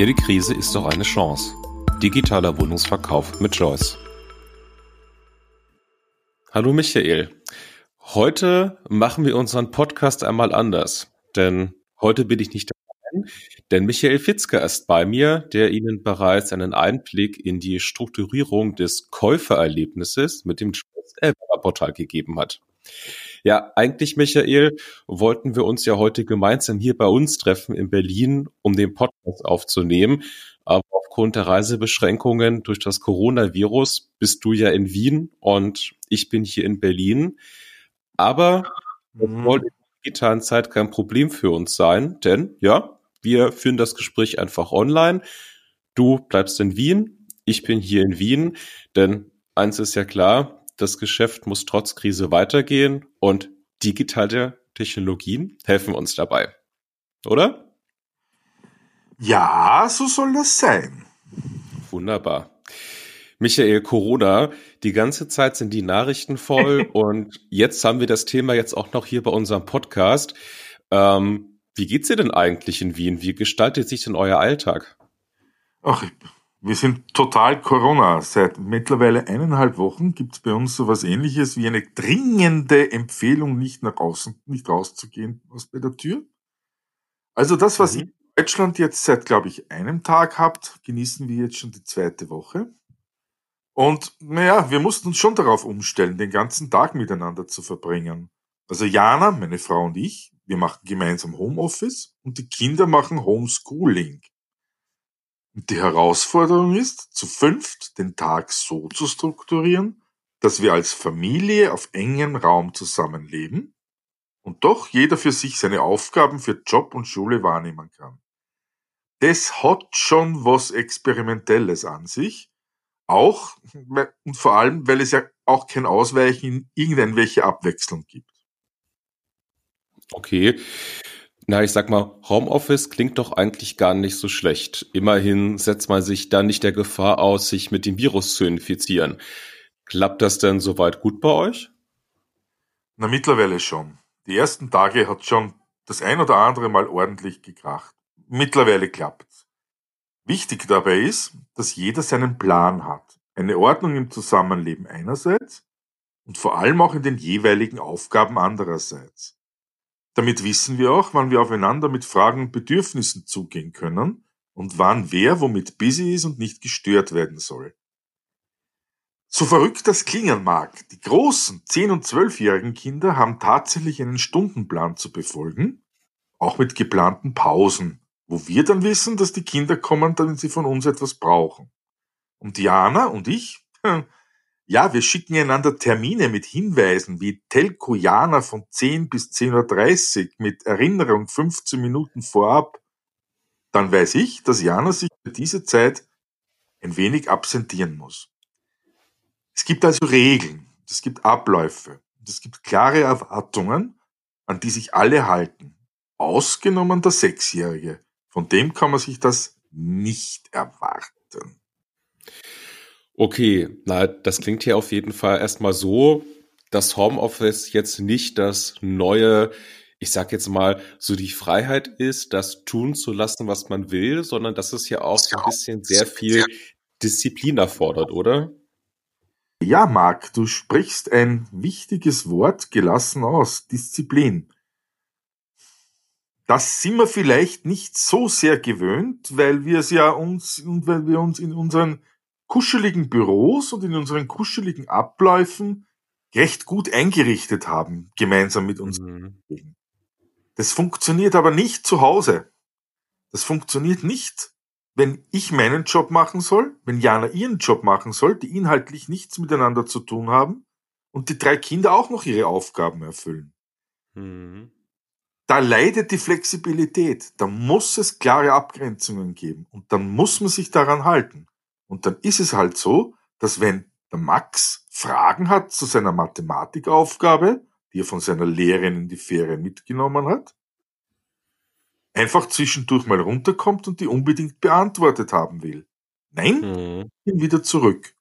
Jede Krise ist doch eine Chance. Digitaler Wohnungsverkauf mit Joyce. Hallo Michael. Heute machen wir unseren Podcast einmal anders, denn heute bin ich nicht dabei, denn Michael Fitzke ist bei mir, der Ihnen bereits einen Einblick in die Strukturierung des Käufererlebnisses mit dem Joyce Portal gegeben hat. Ja, eigentlich, Michael, wollten wir uns ja heute gemeinsam hier bei uns treffen in Berlin, um den Podcast aufzunehmen. Aber aufgrund der Reisebeschränkungen durch das Coronavirus bist du ja in Wien und ich bin hier in Berlin. Aber das mhm. soll in der digitalen Zeit kein Problem für uns sein, denn ja, wir führen das Gespräch einfach online. Du bleibst in Wien, ich bin hier in Wien, denn eins ist ja klar, das Geschäft muss trotz Krise weitergehen und digitale Technologien helfen uns dabei. Oder? Ja, so soll das sein. Wunderbar. Michael, Corona, die ganze Zeit sind die Nachrichten voll und jetzt haben wir das Thema jetzt auch noch hier bei unserem Podcast. Ähm, wie geht's dir denn eigentlich in Wien? Wie gestaltet sich denn euer Alltag? Ach, wir sind total Corona. Seit mittlerweile eineinhalb Wochen gibt es bei uns so was ähnliches wie eine dringende Empfehlung, nicht nach außen, nicht rauszugehen aus bei der Tür. Also das, was mhm. ihr in Deutschland jetzt seit, glaube ich, einem Tag habt, genießen wir jetzt schon die zweite Woche. Und naja, wir mussten uns schon darauf umstellen, den ganzen Tag miteinander zu verbringen. Also Jana, meine Frau und ich, wir machen gemeinsam Homeoffice und die Kinder machen Homeschooling. Die Herausforderung ist, zu fünft den Tag so zu strukturieren, dass wir als Familie auf engem Raum zusammenleben und doch jeder für sich seine Aufgaben für Job und Schule wahrnehmen kann. Das hat schon was Experimentelles an sich, auch und vor allem, weil es ja auch kein Ausweichen in irgendeine Abwechslung gibt. Okay. Na, ich sag mal, Homeoffice klingt doch eigentlich gar nicht so schlecht. Immerhin setzt man sich da nicht der Gefahr aus, sich mit dem Virus zu infizieren. Klappt das denn soweit gut bei euch? Na, mittlerweile schon. Die ersten Tage hat schon das ein oder andere Mal ordentlich gekracht. Mittlerweile klappt's. Wichtig dabei ist, dass jeder seinen Plan hat. Eine Ordnung im Zusammenleben einerseits und vor allem auch in den jeweiligen Aufgaben andererseits. Damit wissen wir auch, wann wir aufeinander mit Fragen und Bedürfnissen zugehen können und wann wer womit busy ist und nicht gestört werden soll. So verrückt das klingen mag, die großen 10- und 12-jährigen Kinder haben tatsächlich einen Stundenplan zu befolgen, auch mit geplanten Pausen, wo wir dann wissen, dass die Kinder kommen, wenn sie von uns etwas brauchen. Und Diana und ich, Ja, wir schicken einander Termine mit Hinweisen wie Telco Jana von 10 bis 10.30 Uhr mit Erinnerung 15 Minuten vorab. Dann weiß ich, dass Jana sich für diese Zeit ein wenig absentieren muss. Es gibt also Regeln, es gibt Abläufe, es gibt klare Erwartungen, an die sich alle halten. Ausgenommen der Sechsjährige. Von dem kann man sich das nicht erwarten. Okay, na, das klingt hier auf jeden Fall erstmal so, dass Homeoffice jetzt nicht das neue, ich sag jetzt mal, so die Freiheit ist, das tun zu lassen, was man will, sondern dass es ja auch so ein bisschen sehr viel Disziplin erfordert, oder? Ja, Marc, du sprichst ein wichtiges Wort gelassen aus, Disziplin. Das sind wir vielleicht nicht so sehr gewöhnt, weil wir es ja uns und weil wir uns in unseren kuscheligen Büros und in unseren kuscheligen Abläufen recht gut eingerichtet haben, gemeinsam mit uns. Mhm. Das funktioniert aber nicht zu Hause. Das funktioniert nicht, wenn ich meinen Job machen soll, wenn Jana ihren Job machen soll, die inhaltlich nichts miteinander zu tun haben und die drei Kinder auch noch ihre Aufgaben erfüllen. Mhm. Da leidet die Flexibilität. Da muss es klare Abgrenzungen geben und dann muss man sich daran halten. Und dann ist es halt so, dass wenn der Max Fragen hat zu seiner Mathematikaufgabe, die er von seiner Lehrerin in die Ferien mitgenommen hat, einfach zwischendurch mal runterkommt und die unbedingt beantwortet haben will. Nein, mhm. ihn wieder zurück.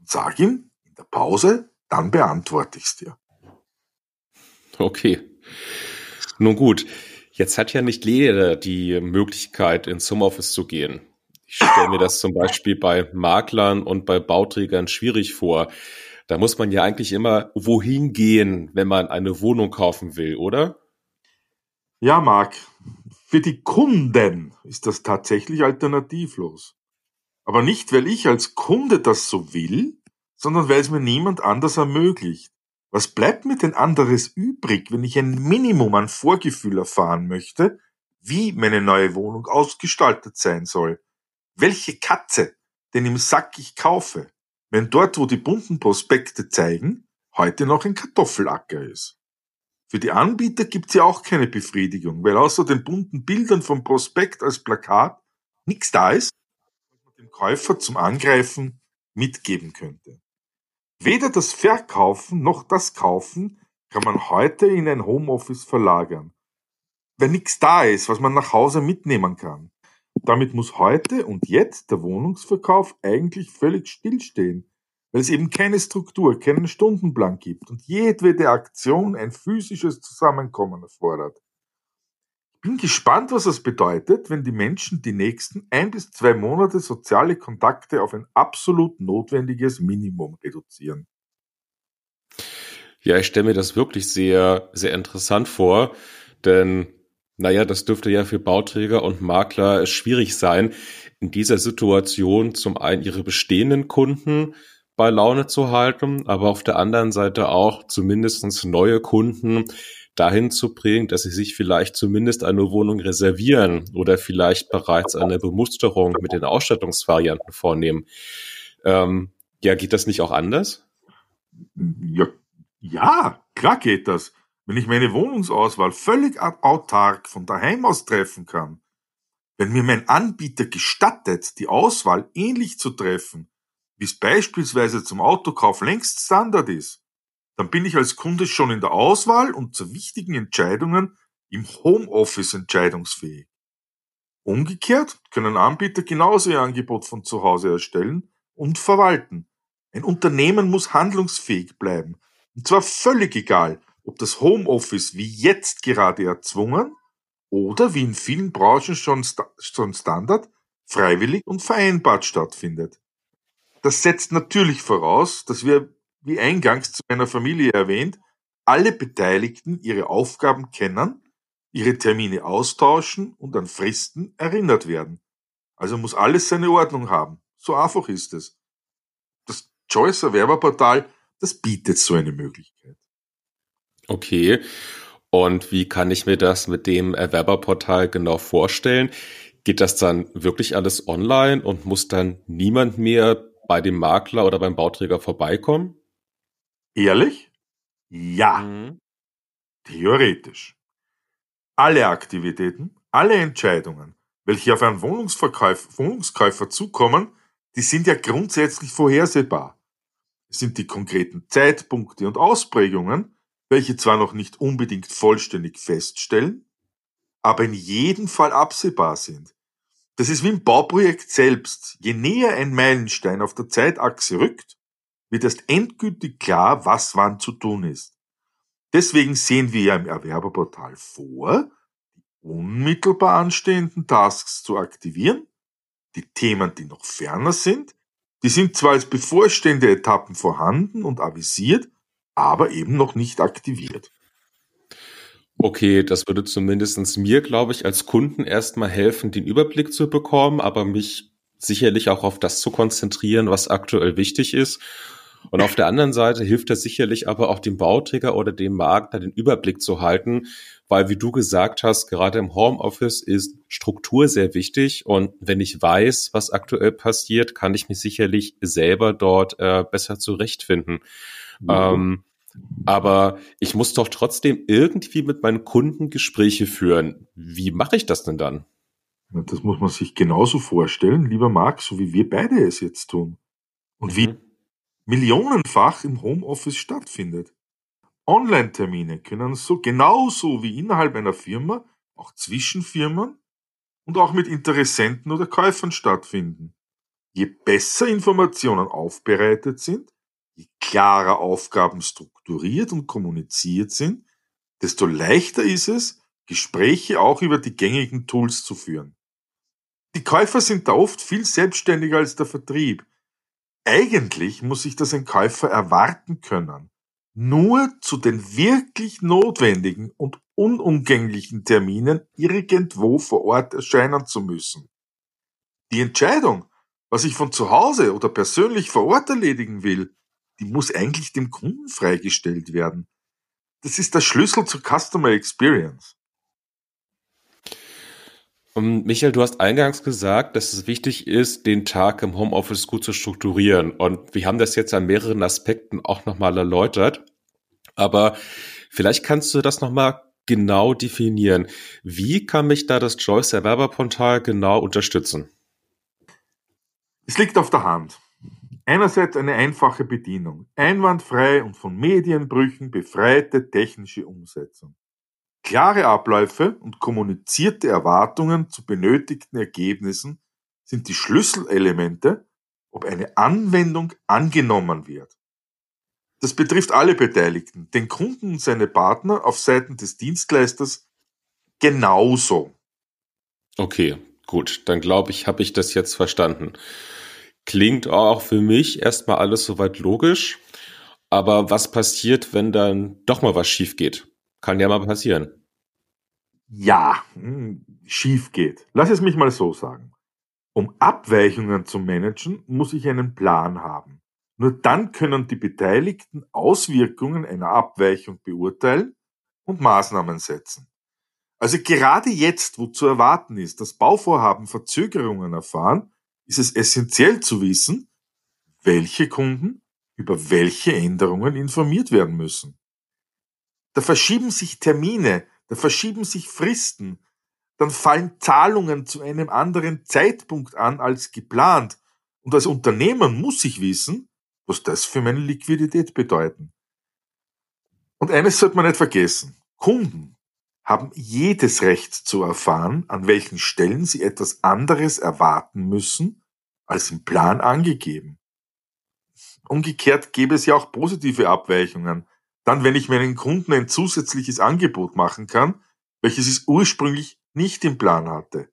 Und sag ihm in der Pause, dann beantworte ich's dir. Okay. Nun gut. Jetzt hat ja nicht jeder die Möglichkeit, ins Homeoffice zu gehen. Ich stelle mir das zum Beispiel bei Maklern und bei Bauträgern schwierig vor. Da muss man ja eigentlich immer wohin gehen, wenn man eine Wohnung kaufen will, oder? Ja, Marc. Für die Kunden ist das tatsächlich alternativlos. Aber nicht, weil ich als Kunde das so will, sondern weil es mir niemand anders ermöglicht. Was bleibt mir denn anderes übrig, wenn ich ein Minimum an Vorgefühl erfahren möchte, wie meine neue Wohnung ausgestaltet sein soll? Welche Katze denn im Sack ich kaufe, wenn dort, wo die bunten Prospekte zeigen, heute noch ein Kartoffelacker ist? Für die Anbieter gibt's ja auch keine Befriedigung, weil außer den bunten Bildern vom Prospekt als Plakat nichts da ist, was man dem Käufer zum Angreifen mitgeben könnte. Weder das Verkaufen noch das Kaufen kann man heute in ein Homeoffice verlagern. Wenn nichts da ist, was man nach Hause mitnehmen kann. Damit muss heute und jetzt der Wohnungsverkauf eigentlich völlig stillstehen, weil es eben keine Struktur, keinen Stundenplan gibt und jedwede Aktion ein physisches Zusammenkommen erfordert. Ich bin gespannt, was es bedeutet, wenn die Menschen die nächsten ein bis zwei Monate soziale Kontakte auf ein absolut notwendiges Minimum reduzieren. Ja, ich stelle mir das wirklich sehr, sehr interessant vor, denn naja, das dürfte ja für Bauträger und Makler schwierig sein, in dieser Situation zum einen ihre bestehenden Kunden bei Laune zu halten, aber auf der anderen Seite auch zumindestens neue Kunden dahin zu bringen, dass sie sich vielleicht zumindest eine Wohnung reservieren oder vielleicht bereits eine Bemusterung mit den Ausstattungsvarianten vornehmen. Ähm, ja, geht das nicht auch anders? Ja, ja, klar geht das. Wenn ich meine Wohnungsauswahl völlig autark von daheim aus treffen kann, wenn mir mein Anbieter gestattet, die Auswahl ähnlich zu treffen, wie es beispielsweise zum Autokauf längst Standard ist, dann bin ich als Kunde schon in der Auswahl und zu wichtigen Entscheidungen im Homeoffice entscheidungsfähig. Umgekehrt können Anbieter genauso ihr Angebot von zu Hause erstellen und verwalten. Ein Unternehmen muss handlungsfähig bleiben. Und zwar völlig egal, ob das Homeoffice wie jetzt gerade erzwungen oder wie in vielen Branchen schon, schon Standard freiwillig und vereinbart stattfindet. Das setzt natürlich voraus, dass wir wie eingangs zu meiner Familie erwähnt, alle Beteiligten ihre Aufgaben kennen, ihre Termine austauschen und an Fristen erinnert werden. Also muss alles seine Ordnung haben. So einfach ist es. Das Choice Erwerberportal, das bietet so eine Möglichkeit. Okay. Und wie kann ich mir das mit dem Erwerberportal genau vorstellen? Geht das dann wirklich alles online und muss dann niemand mehr bei dem Makler oder beim Bauträger vorbeikommen? Ehrlich? Ja. Mhm. Theoretisch. Alle Aktivitäten, alle Entscheidungen, welche auf einen Wohnungsverkäufer, Wohnungskäufer zukommen, die sind ja grundsätzlich vorhersehbar. Es sind die konkreten Zeitpunkte und Ausprägungen, welche zwar noch nicht unbedingt vollständig feststellen, aber in jedem Fall absehbar sind. Das ist wie im Bauprojekt selbst. Je näher ein Meilenstein auf der Zeitachse rückt, wird erst endgültig klar, was wann zu tun ist. Deswegen sehen wir ja im Erwerberportal vor, die unmittelbar anstehenden Tasks zu aktivieren, die Themen, die noch ferner sind, die sind zwar als bevorstehende Etappen vorhanden und avisiert, aber eben noch nicht aktiviert. Okay, das würde zumindestens mir, glaube ich, als Kunden erstmal helfen, den Überblick zu bekommen, aber mich sicherlich auch auf das zu konzentrieren, was aktuell wichtig ist und auf der anderen Seite hilft das sicherlich aber auch dem Bauträger oder dem Makler den Überblick zu halten, weil wie du gesagt hast, gerade im Homeoffice ist Struktur sehr wichtig und wenn ich weiß, was aktuell passiert, kann ich mich sicherlich selber dort äh, besser zurechtfinden. Mhm. Ähm, aber ich muss doch trotzdem irgendwie mit meinen Kunden Gespräche führen. Wie mache ich das denn dann? Das muss man sich genauso vorstellen, lieber Marc, so wie wir beide es jetzt tun. Und mhm. wie millionenfach im Homeoffice stattfindet. Online-Termine können so genauso wie innerhalb einer Firma auch zwischen Firmen und auch mit Interessenten oder Käufern stattfinden. Je besser Informationen aufbereitet sind, je klarer Aufgaben strukturiert und kommuniziert sind, desto leichter ist es, Gespräche auch über die gängigen Tools zu führen. Die Käufer sind da oft viel selbstständiger als der Vertrieb. Eigentlich muss sich das ein Käufer erwarten können, nur zu den wirklich notwendigen und unumgänglichen Terminen irgendwo vor Ort erscheinen zu müssen. Die Entscheidung, was ich von zu Hause oder persönlich vor Ort erledigen will, die muss eigentlich dem Kunden freigestellt werden. Das ist der Schlüssel zur Customer Experience. Und Michael, du hast eingangs gesagt, dass es wichtig ist, den Tag im Homeoffice gut zu strukturieren. Und wir haben das jetzt an mehreren Aspekten auch nochmal erläutert. Aber vielleicht kannst du das nochmal genau definieren. Wie kann mich da das Joyce Erwerberportal genau unterstützen? Es liegt auf der Hand. Einerseits eine einfache Bedienung, einwandfrei und von Medienbrüchen befreite technische Umsetzung. Klare Abläufe und kommunizierte Erwartungen zu benötigten Ergebnissen sind die Schlüsselelemente, ob eine Anwendung angenommen wird. Das betrifft alle Beteiligten, den Kunden und seine Partner auf Seiten des Dienstleisters genauso. Okay, gut, dann glaube ich, habe ich das jetzt verstanden. Klingt auch für mich erstmal alles soweit logisch. Aber was passiert, wenn dann doch mal was schief geht? Kann ja mal passieren. Ja, hm, schief geht. Lass es mich mal so sagen. Um Abweichungen zu managen, muss ich einen Plan haben. Nur dann können die Beteiligten Auswirkungen einer Abweichung beurteilen und Maßnahmen setzen. Also gerade jetzt, wo zu erwarten ist, dass Bauvorhaben Verzögerungen erfahren, ist es essentiell zu wissen, welche Kunden über welche Änderungen informiert werden müssen. Da verschieben sich Termine, da verschieben sich Fristen, dann fallen Zahlungen zu einem anderen Zeitpunkt an als geplant. Und als Unternehmer muss ich wissen, was das für meine Liquidität bedeuten. Und eines sollte man nicht vergessen. Kunden haben jedes Recht zu erfahren, an welchen Stellen sie etwas anderes erwarten müssen, als im Plan angegeben. Umgekehrt gäbe es ja auch positive Abweichungen. Dann, wenn ich meinen Kunden ein zusätzliches Angebot machen kann, welches es ursprünglich nicht im Plan hatte.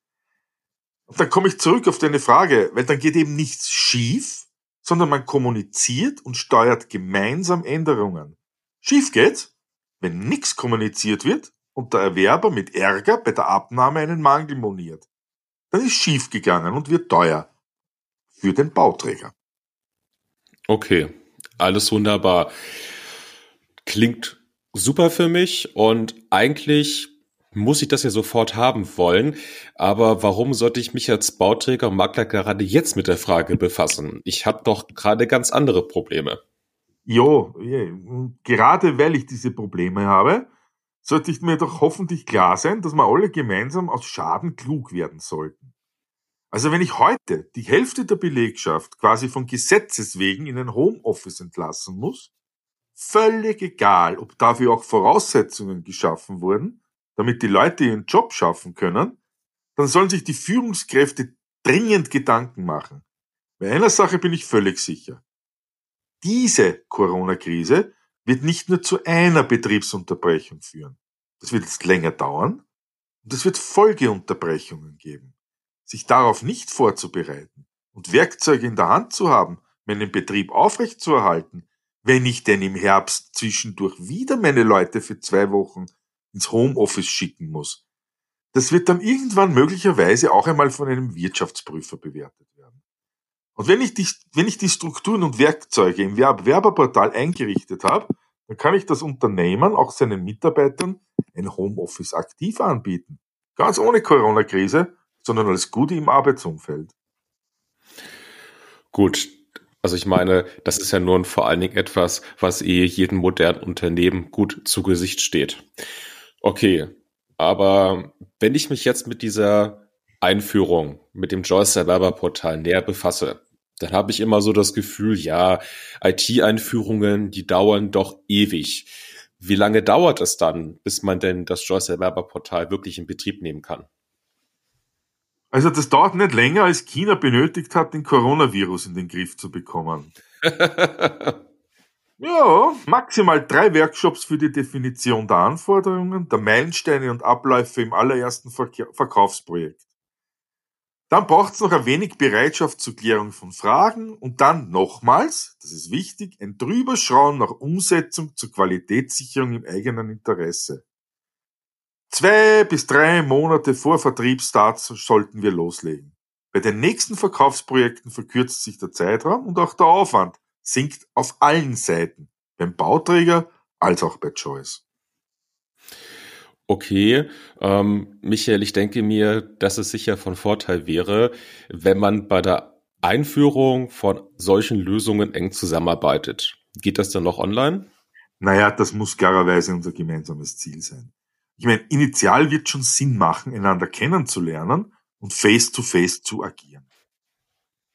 Und dann komme ich zurück auf deine Frage, weil dann geht eben nichts schief, sondern man kommuniziert und steuert gemeinsam Änderungen. Schief geht's, wenn nichts kommuniziert wird und der Erwerber mit Ärger bei der Abnahme einen Mangel moniert. Dann ist schief gegangen und wird teuer für den Bauträger. Okay, alles wunderbar. Klingt super für mich und eigentlich muss ich das ja sofort haben wollen. Aber warum sollte ich mich als Bauträger und Makler gerade jetzt mit der Frage befassen? Ich habe doch gerade ganz andere Probleme. Jo, gerade weil ich diese Probleme habe, sollte ich mir doch hoffentlich klar sein, dass wir alle gemeinsam aus Schaden klug werden sollten. Also wenn ich heute die Hälfte der Belegschaft quasi von Gesetzes wegen in ein Homeoffice entlassen muss, völlig egal, ob dafür auch Voraussetzungen geschaffen wurden, damit die Leute ihren Job schaffen können, dann sollen sich die Führungskräfte dringend Gedanken machen. Bei einer Sache bin ich völlig sicher. Diese Corona-Krise wird nicht nur zu einer Betriebsunterbrechung führen. Das wird jetzt länger dauern und es wird Folgeunterbrechungen geben sich darauf nicht vorzubereiten und Werkzeuge in der Hand zu haben, meinen Betrieb aufrechtzuerhalten, wenn ich denn im Herbst zwischendurch wieder meine Leute für zwei Wochen ins Homeoffice schicken muss. Das wird dann irgendwann möglicherweise auch einmal von einem Wirtschaftsprüfer bewertet. Und wenn ich die, wenn ich die Strukturen und Werkzeuge im Werberportal eingerichtet habe, dann kann ich das Unternehmen auch seinen Mitarbeitern ein Homeoffice aktiv anbieten. Ganz ohne Corona-Krise sondern als Gute im Arbeitsumfeld. Gut, also ich meine, das ist ja nun vor allen Dingen etwas, was eh jedem modernen Unternehmen gut zu Gesicht steht. Okay, aber wenn ich mich jetzt mit dieser Einführung, mit dem Joyce Erwerberportal näher befasse, dann habe ich immer so das Gefühl, ja, IT-Einführungen, die dauern doch ewig. Wie lange dauert es dann, bis man denn das Joyce Erwerberportal wirklich in Betrieb nehmen kann? Also das dauert nicht länger, als China benötigt hat, den Coronavirus in den Griff zu bekommen. Ja, maximal drei Workshops für die Definition der Anforderungen, der Meilensteine und Abläufe im allerersten Verkaufsprojekt. Dann braucht es noch ein wenig Bereitschaft zur Klärung von Fragen und dann nochmals, das ist wichtig, ein Drüberschauen nach Umsetzung zur Qualitätssicherung im eigenen Interesse. Zwei bis drei Monate vor Vertriebsstart sollten wir loslegen. Bei den nächsten Verkaufsprojekten verkürzt sich der Zeitraum und auch der Aufwand sinkt auf allen Seiten, beim Bauträger als auch bei Choice. Okay, ähm, Michael, ich denke mir, dass es sicher von Vorteil wäre, wenn man bei der Einführung von solchen Lösungen eng zusammenarbeitet. Geht das dann noch online? Naja, das muss klarerweise unser gemeinsames Ziel sein. Ich meine, initial wird schon Sinn machen, einander kennenzulernen und face-to-face -face zu agieren.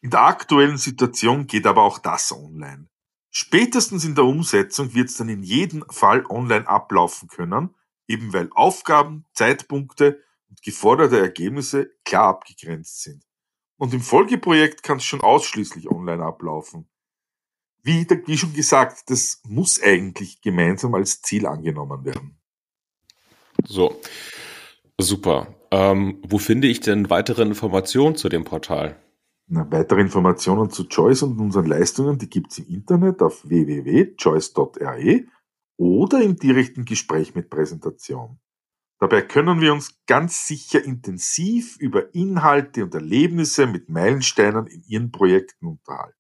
In der aktuellen Situation geht aber auch das online. Spätestens in der Umsetzung wird es dann in jedem Fall online ablaufen können, eben weil Aufgaben, Zeitpunkte und geforderte Ergebnisse klar abgegrenzt sind. Und im Folgeprojekt kann es schon ausschließlich online ablaufen. Wie, wie schon gesagt, das muss eigentlich gemeinsam als Ziel angenommen werden. So, super. Ähm, wo finde ich denn weitere Informationen zu dem Portal? Na, weitere Informationen zu Choice und unseren Leistungen, die gibt's im Internet auf www.choice.re oder im direkten Gespräch mit Präsentation. Dabei können wir uns ganz sicher intensiv über Inhalte und Erlebnisse mit Meilensteinen in Ihren Projekten unterhalten.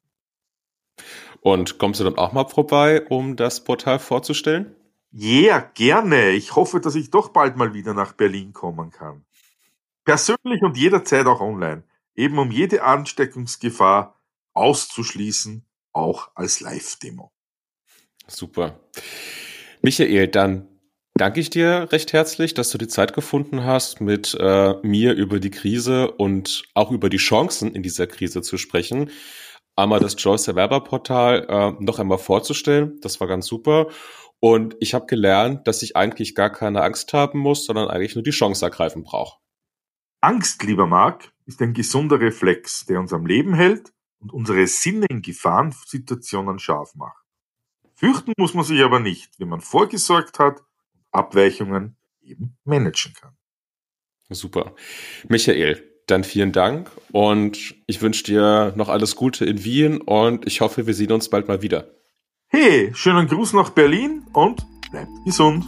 Und kommst du dann auch mal vorbei, um das Portal vorzustellen? Ja, yeah, gerne. Ich hoffe, dass ich doch bald mal wieder nach Berlin kommen kann. Persönlich und jederzeit auch online eben um jede Ansteckungsgefahr auszuschließen, auch als Live-Demo. Super. Michael, dann danke ich dir recht herzlich, dass du die Zeit gefunden hast, mit äh, mir über die Krise und auch über die Chancen in dieser Krise zu sprechen. Einmal das Joyce Erwerberportal äh, noch einmal vorzustellen. Das war ganz super. Und ich habe gelernt, dass ich eigentlich gar keine Angst haben muss, sondern eigentlich nur die Chance ergreifen brauche. Angst, lieber Marc, ist ein gesunder Reflex, der uns am Leben hält und unsere Sinne in Gefahrensituationen scharf macht. Fürchten muss man sich aber nicht, wenn man vorgesorgt hat und Abweichungen eben managen kann. Super. Michael, dann vielen Dank und ich wünsche dir noch alles Gute in Wien und ich hoffe, wir sehen uns bald mal wieder. Hey, schönen Gruß nach Berlin und bleibt gesund.